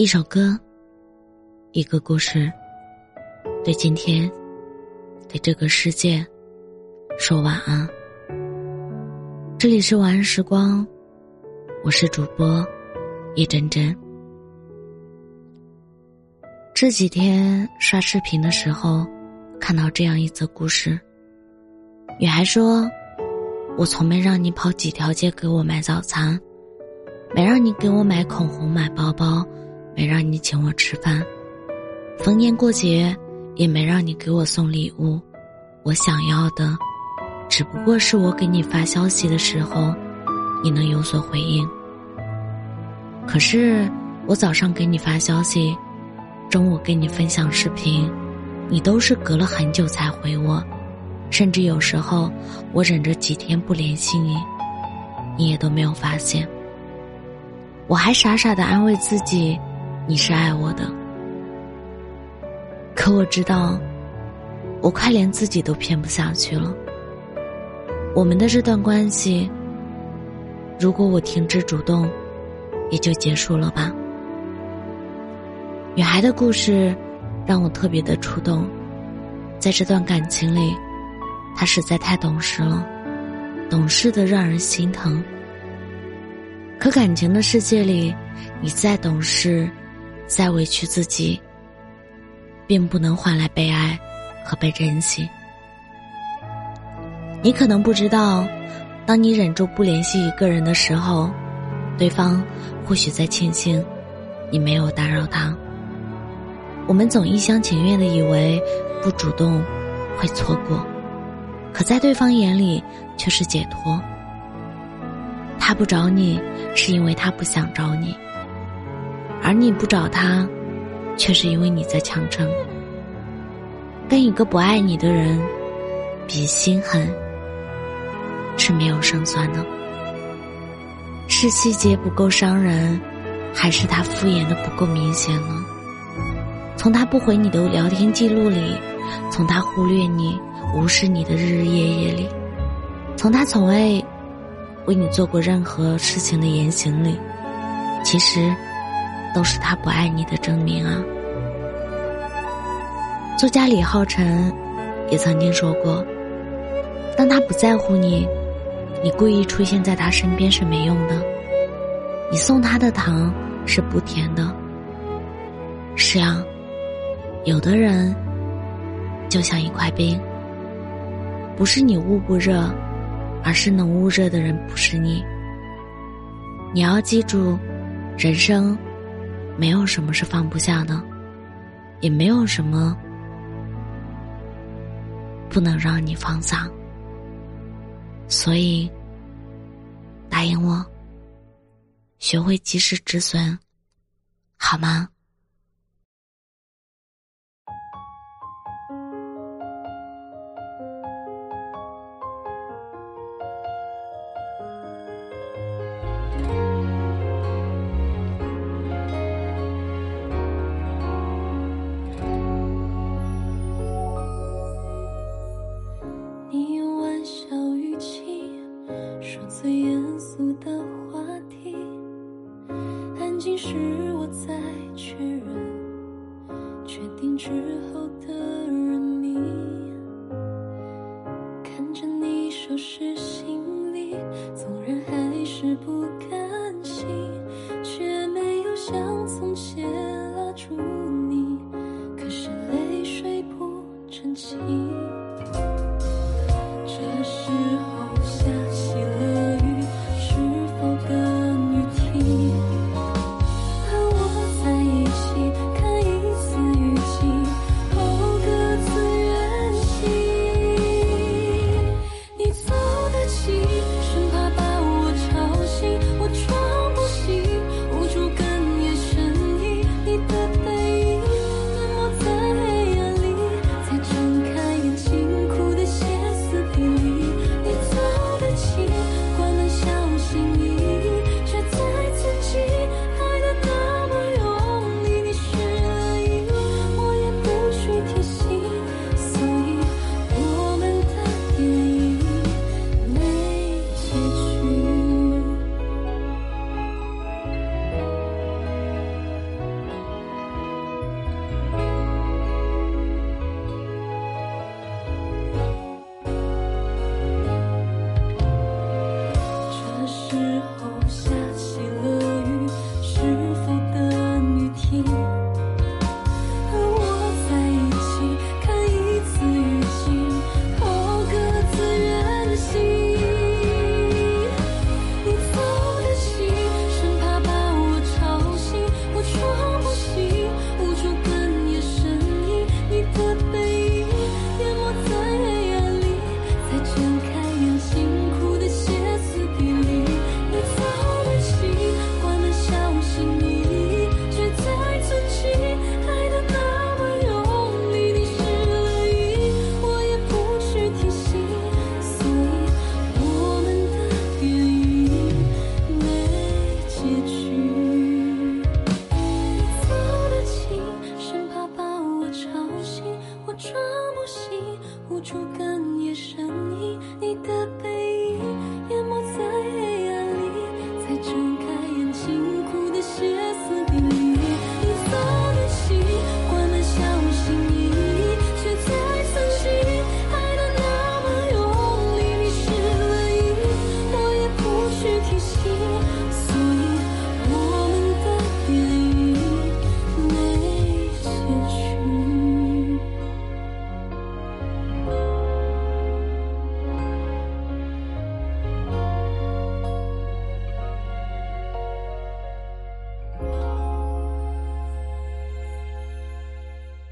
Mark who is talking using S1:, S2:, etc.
S1: 一首歌，一个故事，对今天，对这个世界，说晚安。这里是晚安时光，我是主播叶真真。这几天刷视频的时候，看到这样一则故事。女孩说：“我从没让你跑几条街给我买早餐，没让你给我买口红、买包包。”没让你请我吃饭，逢年过节也没让你给我送礼物，我想要的，只不过是我给你发消息的时候，你能有所回应。可是我早上给你发消息，中午给你分享视频，你都是隔了很久才回我，甚至有时候我忍着几天不联系你，你也都没有发现。我还傻傻的安慰自己。你是爱我的，可我知道，我快连自己都骗不下去了。我们的这段关系，如果我停止主动，也就结束了吧。女孩的故事让我特别的触动，在这段感情里，她实在太懂事了，懂事的让人心疼。可感情的世界里，你再懂事。再委屈自己，并不能换来被爱和被珍惜。你可能不知道，当你忍住不联系一个人的时候，对方或许在庆幸你没有打扰他。我们总一厢情愿的以为不主动会错过，可在对方眼里却是解脱。他不找你，是因为他不想找你。而你不找他，却是因为你在强撑。跟一个不爱你的人比心狠，是没有胜算的。是细节不够伤人，还是他敷衍的不够明显呢？从他不回你的聊天记录里，从他忽略你、无视你的日日夜夜里，从他从未为你做过任何事情的言行里，其实。都是他不爱你的证明啊！作家李浩辰也曾经说过：“当他不在乎你，你故意出现在他身边是没用的。你送他的糖是不甜的。是啊，有的人就像一块冰，不是你捂不热，而是能捂热的人不是你。你要记住，人生。”没有什么是放不下的，也没有什么不能让你放下。所以，答应我，学会及时止损，好吗？
S2: 是我在确认确定之后的